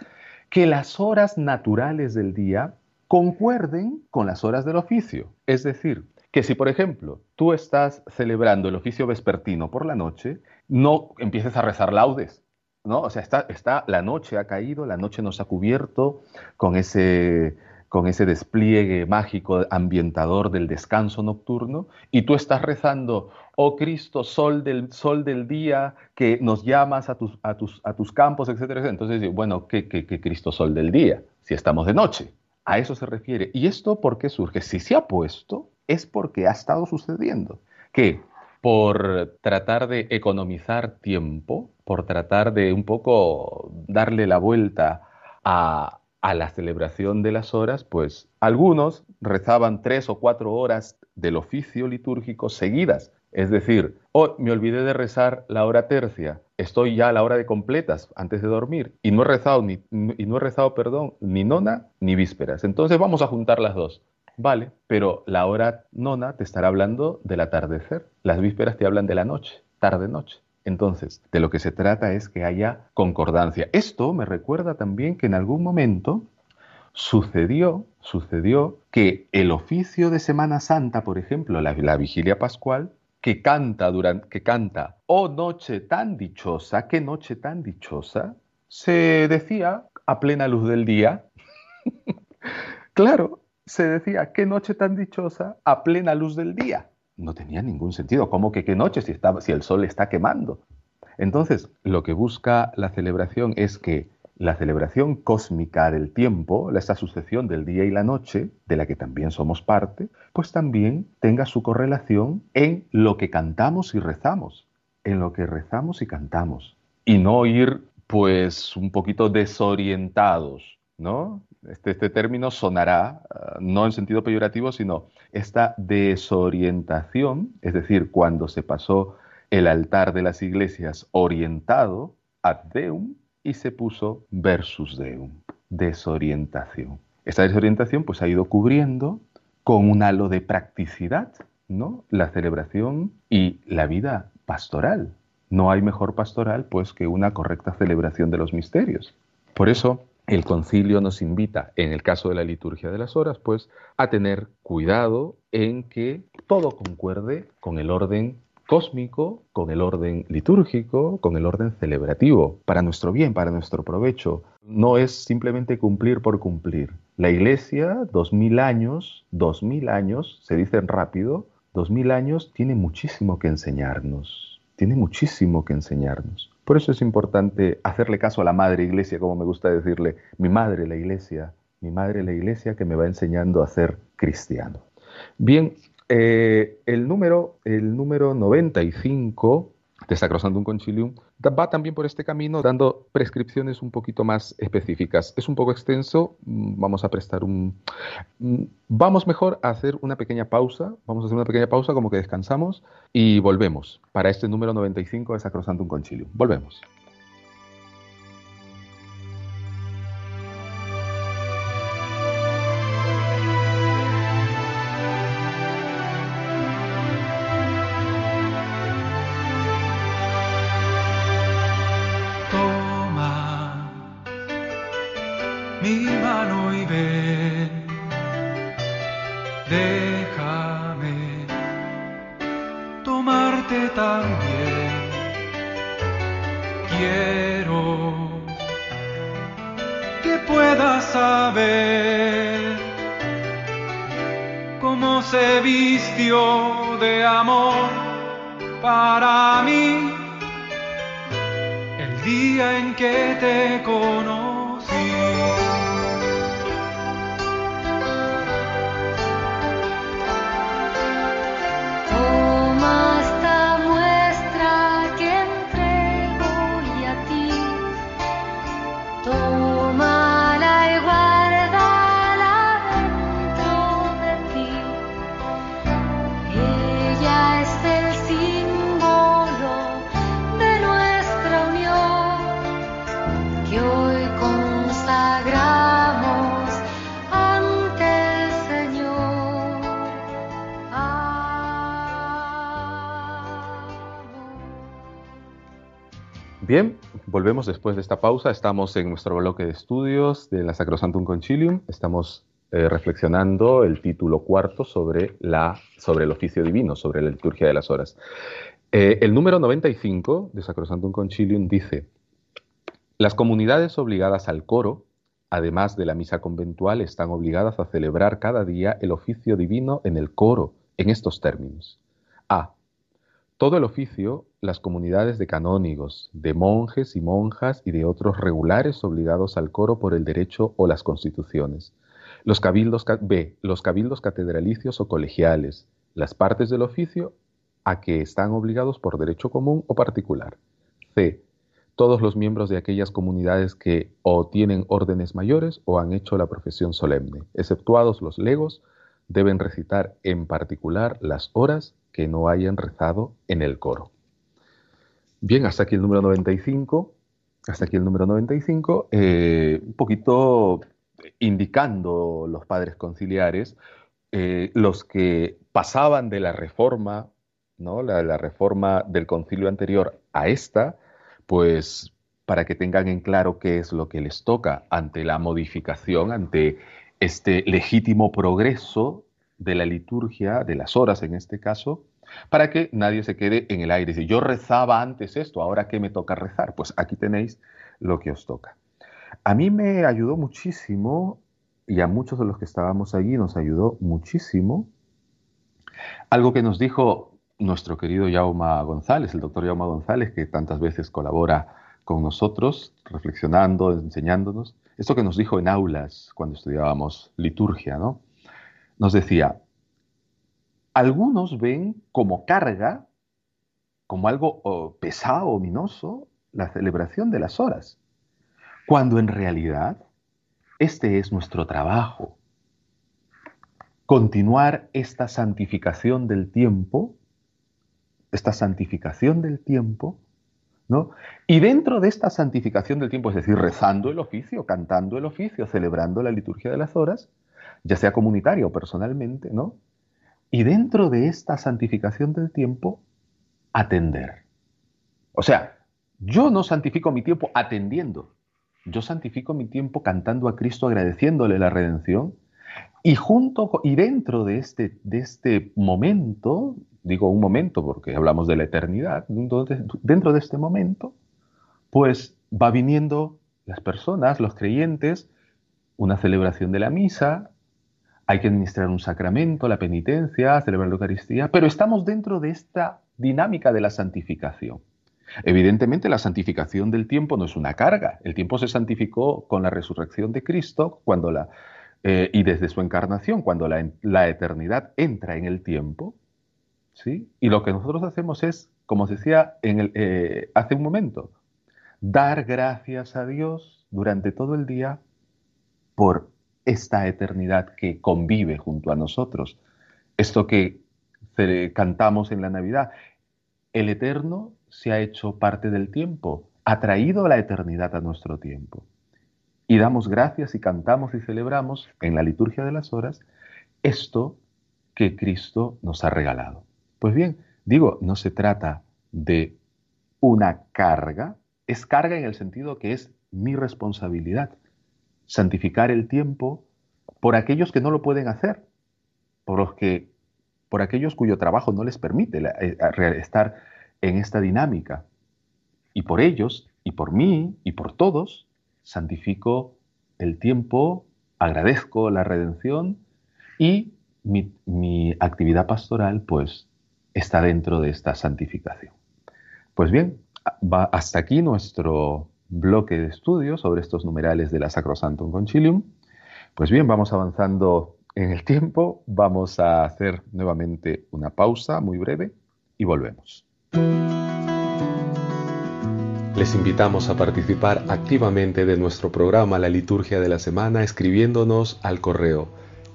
que las horas naturales del día concuerden con las horas del oficio. Es decir, que si, por ejemplo, tú estás celebrando el oficio vespertino por la noche, no empieces a rezar laudes. ¿no? O sea, está, está, la noche ha caído, la noche nos ha cubierto con ese, con ese despliegue mágico ambientador del descanso nocturno, y tú estás rezando, oh Cristo, sol del, sol del día, que nos llamas a tus, a tus, a tus campos, etcétera, Entonces, bueno, ¿qué, ¿qué, qué, Cristo sol del día? Si estamos de noche. A eso se refiere. ¿Y esto por qué surge? Si se ha puesto, es porque ha estado sucediendo. Que por tratar de economizar tiempo, por tratar de un poco darle la vuelta a, a la celebración de las horas, pues algunos rezaban tres o cuatro horas del oficio litúrgico seguidas. Es decir, oh, me olvidé de rezar la hora tercia, estoy ya a la hora de completas antes de dormir y no he rezado ni, y no he rezado, perdón, ni nona ni vísperas. Entonces vamos a juntar las dos. Vale, pero la hora nona te estará hablando del atardecer, las vísperas te hablan de la noche, tarde-noche. Entonces, de lo que se trata es que haya concordancia. Esto me recuerda también que en algún momento sucedió, sucedió que el oficio de Semana Santa, por ejemplo, la, vigilia pascual, que canta durante, que canta, oh noche tan dichosa, qué noche tan dichosa, se decía a plena luz del día. claro, se decía, qué noche tan dichosa a plena luz del día no tenía ningún sentido. ¿Cómo que qué noche si, el sol está quemando? Entonces, lo que busca la celebración es que la celebración cósmica del tiempo, esta sucesión del día y la noche, de la que también somos parte, pues también tenga su correlación en lo que cantamos y rezamos, en lo que rezamos y cantamos, y no ir pues un poquito desorientados, ¿no? Este, este, término sonará, ah, no en sentido peyorativo, sino esta desorientación, es decir, cuando se pasó el altar de las iglesias orientado a Deum y se puso versus Deum, desorientación. Esta desorientación pues ha ido cubriendo con un halo de practicidad, ¿no? La celebración y la vida pastoral. No hay mejor pastoral pues que una correcta celebración de los misterios. Por eso el concilio nos invita, en el caso de la liturgia de las horas, pues a tener cuidado en que todo concuerde con el orden cósmico, con el orden litúrgico, con el orden celebrativo, para nuestro bien, para nuestro provecho. No es simplemente cumplir por cumplir. La Iglesia, dos mil años, dos mil años, se dicen rápido, dos mil años tiene muchísimo que enseñarnos, tiene muchísimo que enseñarnos. Por eso es importante hacerle caso a la madre iglesia, como me gusta decirle, mi madre la iglesia, mi madre la iglesia que me va enseñando a ser cristiano. Bien, Eh, el, número, el número 95 de Sacrosantum Concilium va también por este camino dando prescripciones un poquito más específicas. Es un poco extenso, mm, vamos a prestar un... Mm, vamos mejor a hacer una pequeña pausa, vamos a hacer una pequeña pausa como que descansamos y volvemos para este número 95 de Sacrosantum Concilium. Volvemos. Volvemos después de esta pausa. Estamos en nuestro bloque de estudios de la Sacrosantum Concilium. Estamos eh, reflexionando el título cuarto sobre, la, sobre el oficio divino, sobre la liturgia de las horas. Eh, el número 95 de Sacrosantum Concilium dice, las comunidades obligadas al coro, además de la misa conventual, están obligadas a celebrar cada día el oficio divino en el coro, en estos términos. A. Todo el oficio, las comunidades de canónigos, de monjes y monjas y de otros regulares obligados al coro por el derecho o las constituciones. Los cabildos, B. Los cabildos catedralicios o colegiales, las partes del oficio a que están obligados por derecho común o particular. C. Todos los miembros de aquellas comunidades que o tienen órdenes mayores o han hecho la profesión solemne, exceptuados los legos, deben recitar en particular las horas que no hayan rezado en el coro. Bien, hasta aquí el número 95. Hasta aquí el número 95. Eh, un poquito indicando los padres conciliares, eh, los que pasaban de la reforma, ¿no? La, la reforma del concilio anterior a esta, pues para que tengan en claro qué es lo que les toca ante la modificación, ante este legítimo progreso de la liturgia, de las horas en este caso, para que nadie se quede en el aire. Si yo rezaba antes esto, ahora qué me toca rezar, pues aquí tenéis lo que os toca. A mí me ayudó muchísimo, y a muchos de los que estábamos allí nos ayudó muchísimo, algo que nos dijo nuestro querido Jauma González, el doctor Jauma González, que tantas veces colabora con nosotros, reflexionando, enseñándonos, esto que nos dijo en aulas cuando estudiábamos liturgia, ¿no? Nos decía, algunos ven como carga, como algo pesado, ominoso, la celebración de las horas, cuando en realidad este es nuestro trabajo. Continuar esta santificación del tiempo, esta santificación del tiempo, ¿no? Y dentro de esta santificación del tiempo, es decir, rezando el oficio, cantando el oficio, celebrando la liturgia de las horas, ya sea comunitaria o personalmente, ¿no? Y dentro de esta santificación del tiempo, atender. O sea, yo no santifico mi tiempo atendiendo, yo santifico mi tiempo cantando a Cristo, agradeciéndole la redención. Y junto y dentro de este, de este momento, digo un momento porque hablamos de la eternidad, dentro de este momento, pues va viniendo las personas, los creyentes, una celebración de la misa, hay que administrar un sacramento, la penitencia, celebrar la Eucaristía, pero estamos dentro de esta dinámica de la santificación. Evidentemente la santificación del tiempo no es una carga. El tiempo se santificó con la resurrección de Cristo cuando la, eh, y desde su encarnación, cuando la, eternidad entra en el tiempo, ¿sí? y lo que nosotros hacemos es, como se decía eh, hace un momento, dar gracias a Dios durante todo el día por esta eternidad que convive junto a nosotros. Esto que cantamos en la Navidad, el eterno se ha hecho parte del tiempo, ha traído la eternidad a nuestro tiempo. Y damos gracias y cantamos y celebramos en la liturgia de las horas esto que Cristo nos ha regalado. Pues bien, digo, no se trata de una carga, es carga en el sentido que es mi responsabilidad, santificar el tiempo por aquellos que no lo pueden hacer, por los que por aquellos cuyo trabajo no les permite eh, estar en esta dinámica. Y por ellos, y por mí, y por todos, santifico el tiempo, agradezco la redención y mi, actividad pastoral pues está dentro de esta santificación. Pues bien, va hasta aquí nuestro bloque de estudios sobre estos numerales de la Sacrosantum Concilium. Pues bien, vamos avanzando en el tiempo, vamos a hacer nuevamente una pausa muy breve y volvemos. Les invitamos a participar activamente de nuestro programa La Liturgia de la Semana escribiéndonos al correo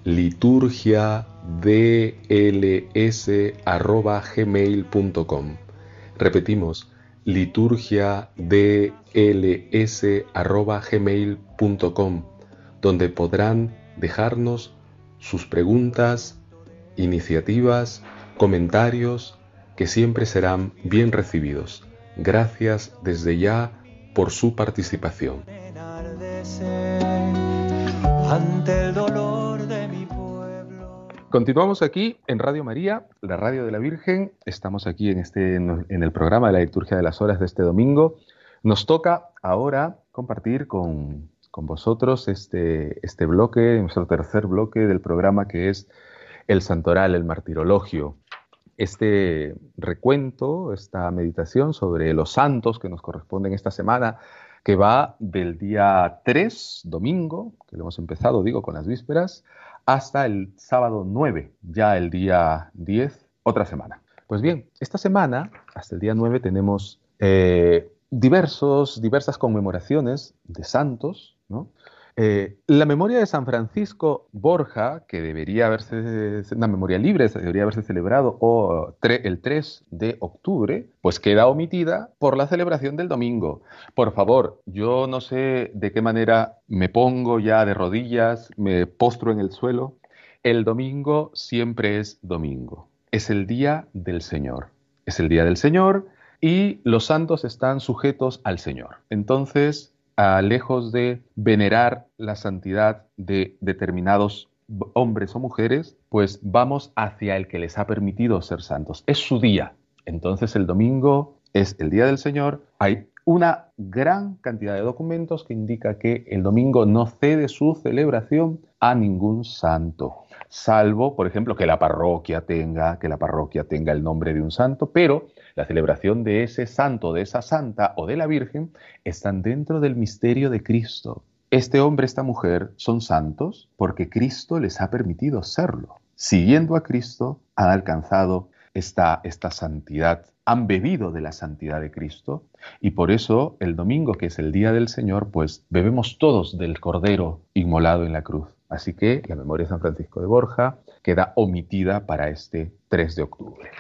liturgiadls.gmail.com Repetimos, liturgiadls.gmail.com donde podrán dejarnos sus preguntas, iniciativas, comentarios, que siempre serán bien recibidos. Gracias desde ya por su participación. Continuamos aquí en Radio María, la radio de la Virgen. Estamos aquí en, este, en el programa de la liturgia de las horas de este domingo. Nos toca ahora compartir con, con vosotros este, este bloque, nuestro tercer bloque del programa que es el Santoral, el Martirologio este recuento, esta meditación sobre los santos que nos corresponden esta semana, que va del día 3, domingo, que lo hemos empezado, digo, con las vísperas, hasta el sábado 9, ya el día 10, otra semana. Pues bien, esta semana, hasta el día 9, tenemos eh, diversos, diversas conmemoraciones de santos, ¿no? Eh, la memoria de San Francisco Borja, que debería haberse, una memoria libre, debería haberse celebrado el 3 de octubre, pues queda omitida por la celebración del domingo. Por favor, yo no sé de qué manera me pongo ya de rodillas, me postro en el suelo. El domingo siempre es domingo. Es el día del Señor. Es el día del Señor y los santos están sujetos al Señor. Entonces, lejos de venerar la santidad de determinados hombres o mujeres, pues vamos hacia el que les ha permitido ser santos. Es su día. Entonces el domingo es el día del Señor. Hay una gran cantidad de documentos que indica que el domingo no cede su celebración a ningún santo, salvo, por ejemplo, que la parroquia tenga, que la parroquia tenga el nombre de un santo, pero la celebración de ese santo, de esa santa o de la Virgen están dentro del misterio de Cristo. Este hombre, esta mujer son santos porque Cristo les ha permitido serlo. Siguiendo a Cristo han alcanzado esta, esta santidad, han bebido de la santidad de Cristo y por eso el domingo, que es el día del Señor, pues bebemos todos del Cordero inmolado en la cruz. Así que la memoria de San Francisco de Borja queda omitida para este 3 de octubre.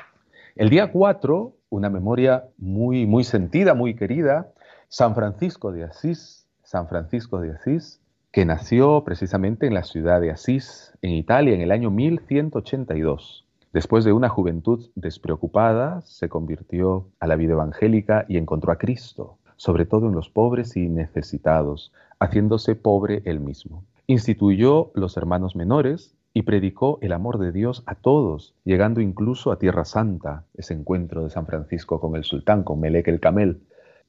El día 4 una memoria muy, muy sentida, muy querida, San Francisco de Asís, San Francisco de Asís, que nació precisamente en la ciudad de Asís, en Italia, en el año 1182. Después de una juventud despreocupada, se convirtió a la vida evangélica y encontró a Cristo, sobre todo en los pobres y necesitados, haciéndose pobre él mismo. Instituyó los hermanos menores, y predicó el amor de Dios a todos, llegando incluso a Tierra Santa, ese encuentro de San Francisco con el sultán, con Melek el Camel.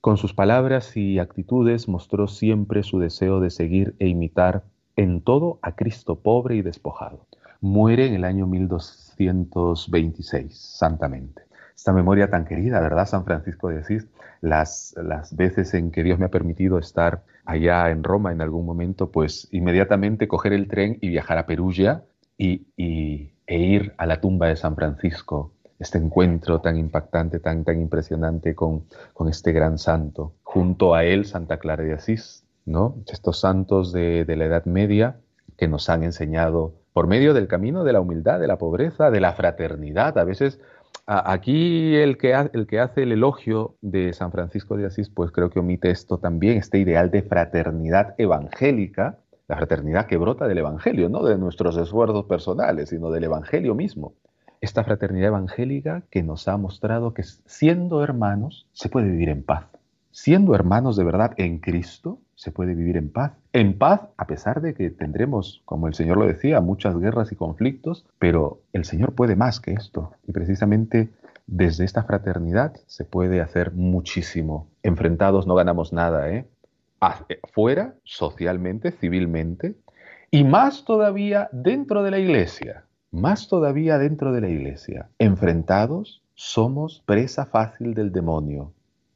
Con sus palabras y actitudes mostró siempre su deseo de seguir e imitar en todo a Cristo pobre y despojado. Muere en el año 1226, santamente. Esta memoria tan querida, ¿verdad? San Francisco de Asís, las, las veces en que Dios me ha permitido estar allá en Roma en algún momento, pues inmediatamente coger el tren y viajar a Perugia y, y, e ir a la tumba de San Francisco, este encuentro tan impactante, tan, tan impresionante con, con este gran santo. Junto a él, Santa Clara de Asís, ¿no? Estos santos de, de la Edad Media que nos han enseñado por medio del camino de la humildad, de la pobreza, de la fraternidad. A veces aquí el que, el que hace el elogio de San Francisco de Asís, pues creo que omite esto también, este ideal de fraternidad evangélica, la fraternidad que brota del Evangelio, no de nuestros esfuerzos personales, sino del Evangelio mismo. Esta fraternidad evangélica que nos ha mostrado que siendo hermanos se puede vivir en paz. Siendo hermanos de verdad en Cristo, se puede vivir en paz. En paz, a pesar de que tendremos, como el Señor lo decía, muchas guerras y conflictos, pero el Señor puede más que esto. Y precisamente desde esta fraternidad se puede hacer muchísimo. Enfrentados no ganamos nada, ¿eh? Fuera, socialmente, civilmente, y más todavía dentro de la iglesia. Más todavía dentro de la iglesia. Enfrentados, somos presa fácil del demonio.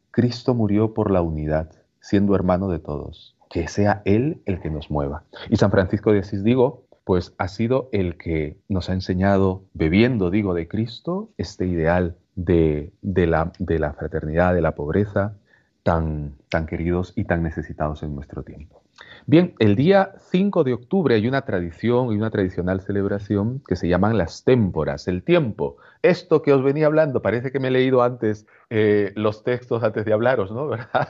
Cristo murió por la unidad, siendo hermano de todos. Que sea Él el que nos mueva. Y San Francisco de Asís, digo, pues ha sido el que nos ha enseñado, bebiendo, digo, de Cristo, este ideal de, de, la, de la, fraternidad, de la pobreza, tan, tan queridos y tan necesitados en nuestro tiempo. Bien, el día 5 de octubre hay una tradición y una tradicional celebración que se llaman las témporas, el tiempo. Esto que os venía hablando, parece que me he leído antes eh, los textos antes de hablaros, ¿no? ¿Verdad?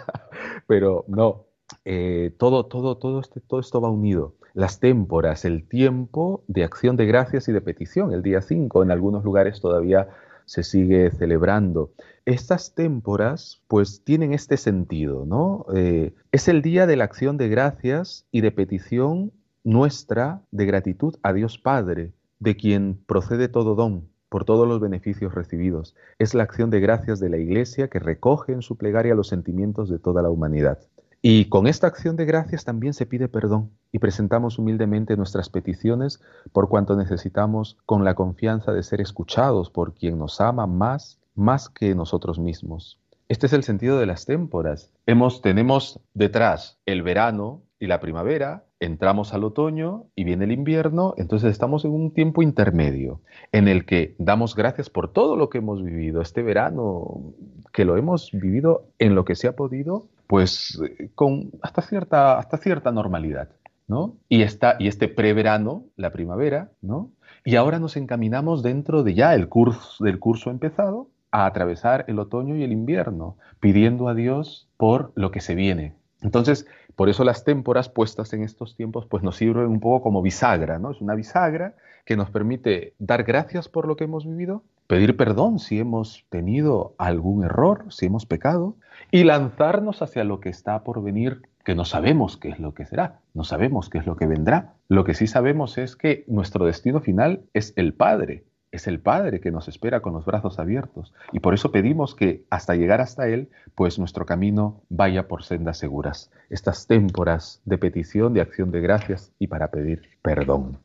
Pero no, eh, todo, todo, todo, este, todo esto va unido. Las témporas, el tiempo de acción de gracias y de petición, el día 5, en algunos lugares todavía se sigue celebrando. Estas témporas pues tienen este sentido, ¿no? Eh, es el día de la acción de gracias y de petición nuestra de gratitud a Dios Padre, de quien procede todo don por todos los beneficios recibidos. Es la acción de gracias de la Iglesia que recoge en su plegaria los sentimientos de toda la humanidad. Y con esta acción de gracias también se pide perdón y presentamos humildemente nuestras peticiones por cuanto necesitamos con la confianza de ser escuchados por quien nos ama más, más que nosotros mismos. Este es el sentido de las témporas. Hemos, tenemos detrás el verano y la primavera, entramos al otoño y viene el invierno, entonces estamos en un tiempo intermedio en el que damos gracias por todo lo que hemos vivido, este verano que lo hemos vivido en lo que se ha podido pues con hasta cierta, hasta cierta normalidad, ¿no? Y, esta, y este preverano, la primavera, ¿no? Y ahora nos encaminamos dentro de ya el curso, del curso empezado a atravesar el otoño y el invierno, pidiendo a Dios por lo que se viene. Entonces, por eso las témporas puestas en estos tiempos pues nos sirven un poco como bisagra, ¿no? Es una bisagra que nos permite dar gracias por lo que hemos vivido, pedir perdón si hemos tenido algún error, si hemos pecado, y lanzarnos hacia lo que está por venir, que no sabemos qué es lo que será, no sabemos qué es lo que vendrá. Lo que sí sabemos es que nuestro destino final es el Padre, es el Padre que nos espera con los brazos abiertos. Y por eso pedimos que hasta llegar hasta Él, pues nuestro camino vaya por sendas seguras. Estas témporas de petición, de acción de gracias y para pedir perdón.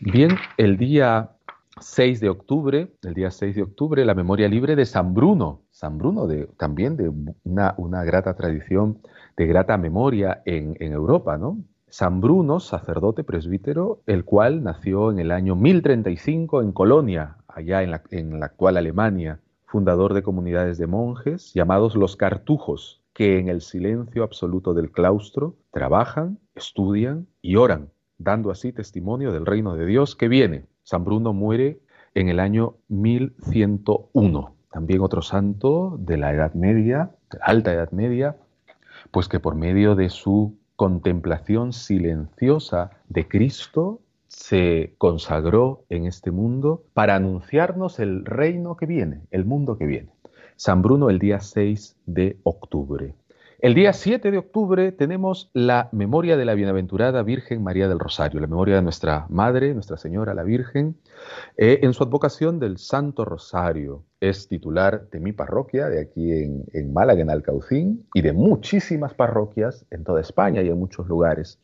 Bien, el día 6 de octubre, el día 6 de octubre, la memoria libre de San Bruno. San Bruno, de, también de una, grata tradición, de grata memoria en, en, Europa, ¿no? San Bruno, sacerdote presbítero, el cual nació en el año 1035 en Colonia, allá en la, en la actual Alemania, fundador de comunidades de monjes llamados los cartujos, que en el silencio absoluto del claustro trabajan, estudian y oran, dando así testimonio del reino de Dios que viene San Bruno muere en el año 1101. También otro santo de la Edad Media, de la Alta Edad Media, pues que por medio de su contemplación silenciosa de Cristo se consagró en este mundo para anunciarnos el reino que viene, el mundo que viene. San Bruno el día 6 de octubre. El día 7 de octubre tenemos la memoria de la bienaventurada Virgen María del Rosario, la memoria de nuestra Madre, Nuestra Señora la Virgen, eh, en su advocación del Santo Rosario. Es titular de mi parroquia, de aquí en, en Málaga, en Alcaucín, y de muchísimas parroquias en toda España y en muchos lugares.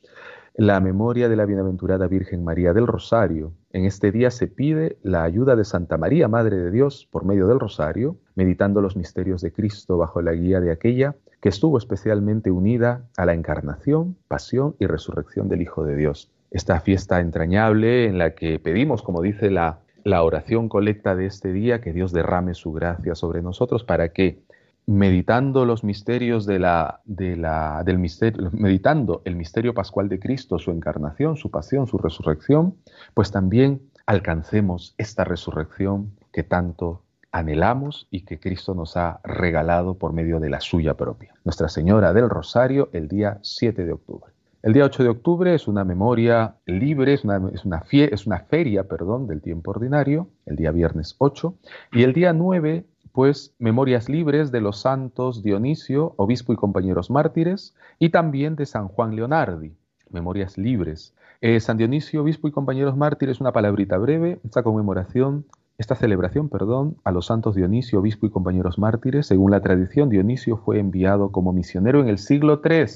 la memoria de la bienaventurada Virgen María del Rosario. En este día se pide la ayuda de Santa María, Madre de Dios, por medio del Rosario, meditando los misterios de Cristo bajo la guía de aquella que estuvo especialmente unida a la encarnación, pasión y resurrección del Hijo de Dios. Esta fiesta entrañable en la que pedimos, como dice la, la oración colecta de este día, que Dios derrame su gracia sobre nosotros para que meditando los misterios de la, de la, del misterio, meditando el misterio pascual de Cristo, su encarnación, su pasión, su resurrección, pues también alcancemos esta resurrección que tanto anhelamos y que Cristo nos ha regalado por medio de la suya propia. Nuestra Señora del Rosario el día 7 de octubre. El día 8 de octubre es una memoria libre, es una, es una, es una feria perdón, del tiempo ordinario, el día viernes 8, y el día 9 pues memorias libres de los santos Dionisio, obispo y compañeros mártires, y también de San Juan Leonardi, memorias libres. Eh, San Dionisio, obispo y compañeros mártires, una palabrita breve, esta conmemoración, esta celebración, perdón, a los santos Dionisio, obispo y compañeros mártires, según la tradición, Dionisio fue enviado como misionero en el siglo III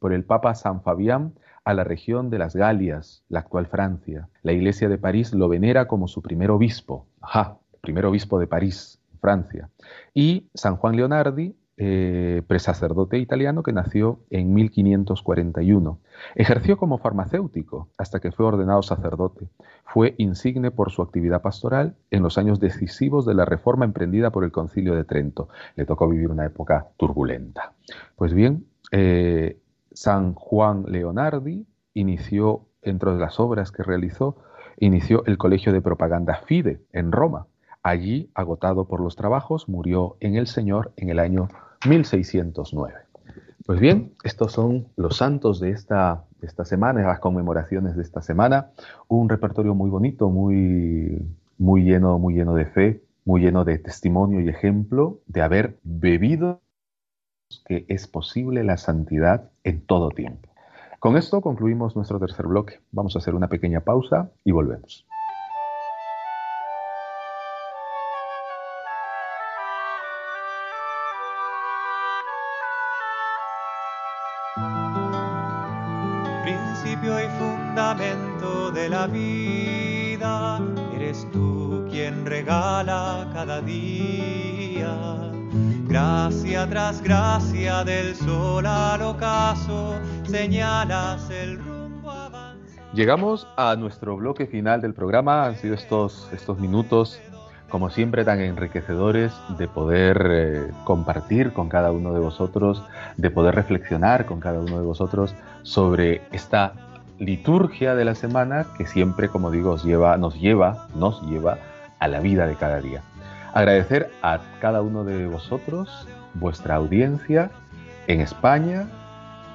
por el Papa San Fabián a la región de las Galias, la actual Francia. La iglesia de París lo venera como su primer obispo. Ajá, primer obispo de París, Francia. Y San Juan Leonardi, eh, presacerdote italiano que nació en 1541. Ejerció como farmacéutico hasta que fue ordenado sacerdote. Fue insigne por su actividad pastoral en los años decisivos de la reforma emprendida por el Concilio de Trento. Le tocó vivir una época turbulenta. Pues bien, eh, San Juan Leonardi inició, entre las obras que realizó, inició el Colegio de Propaganda FIDE en Roma Allí, agotado por los trabajos, murió en el Señor en el año 1609. Pues bien, estos son los santos de esta, esta semana, las conmemoraciones de esta semana. Un repertorio muy bonito, muy, muy, lleno, muy lleno de fe, muy lleno de testimonio y ejemplo de haber bebido que es posible la santidad en todo tiempo. Con esto concluimos nuestro tercer bloque. Vamos a hacer una pequeña pausa y volvemos. Principio y fundamento de la vida, eres tú quien regala cada día. Gracia tras gracia del sol al ocaso, señalas el rumbo avanzado. Llegamos a nuestro bloque final del programa. Han sido estos, estos minutos como siempre tan enriquecedores de poder eh, compartir con cada uno de vosotros, de poder reflexionar con cada uno de vosotros sobre esta liturgia de la semana que siempre, como digo, os lleva, nos lleva, nos lleva a la vida de cada día. Agradecer a cada uno de vosotros vuestra audiencia en España,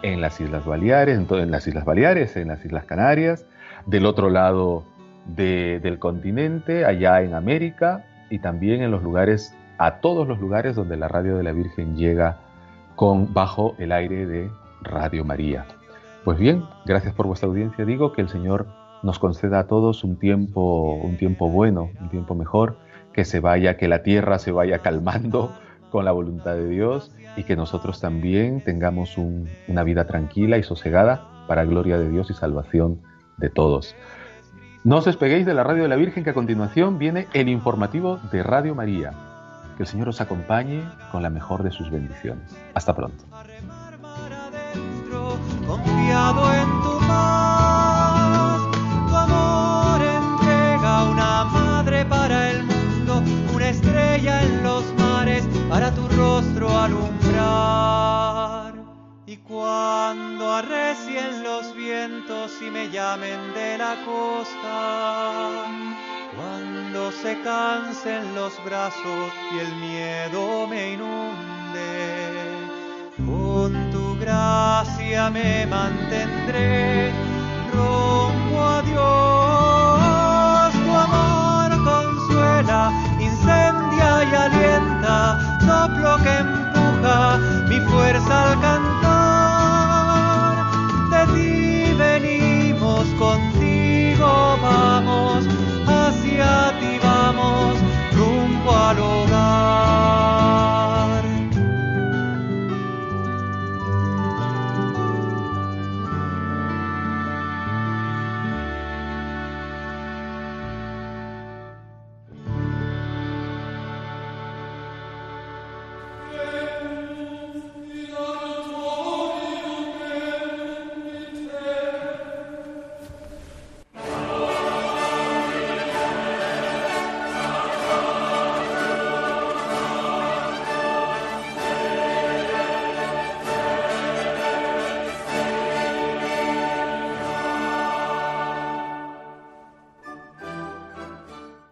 en las Islas Baleares, en, en las Islas Baleares, en las Islas Canarias, del otro lado del continente, allá en América y también en los lugares, a todos los lugares donde la radio de la Virgen llega con, bajo el aire de Radio María. Pues bien, gracias por vuestra audiencia. Digo que el Señor nos conceda a todos un tiempo, un tiempo bueno, un tiempo mejor, que se vaya, que la tierra se vaya calmando con la voluntad de Dios y que nosotros también tengamos una vida tranquila y sosegada para gloria de Dios y salvación de todos. No os despeguéis de la radio de la Virgen que a continuación viene el informativo de Radio María. Que el Señor os acompañe con la mejor de sus bendiciones. Hasta pronto. Confiado en tu paz, tu amor entrega una madre para el mundo, una estrella en los mares para tu rostro alumbrar. Y cuando arrecien los vientos y me llamen de la costa, cuando se cansen los brazos y el miedo me inunde, gracia me mantendré rumbo a Dios. Tu amor consuela, incendia y alienta, soplo que empuja mi fuerza al cantar. De ti venimos, contigo vamos, hacia ti vamos, rumbo al hogar.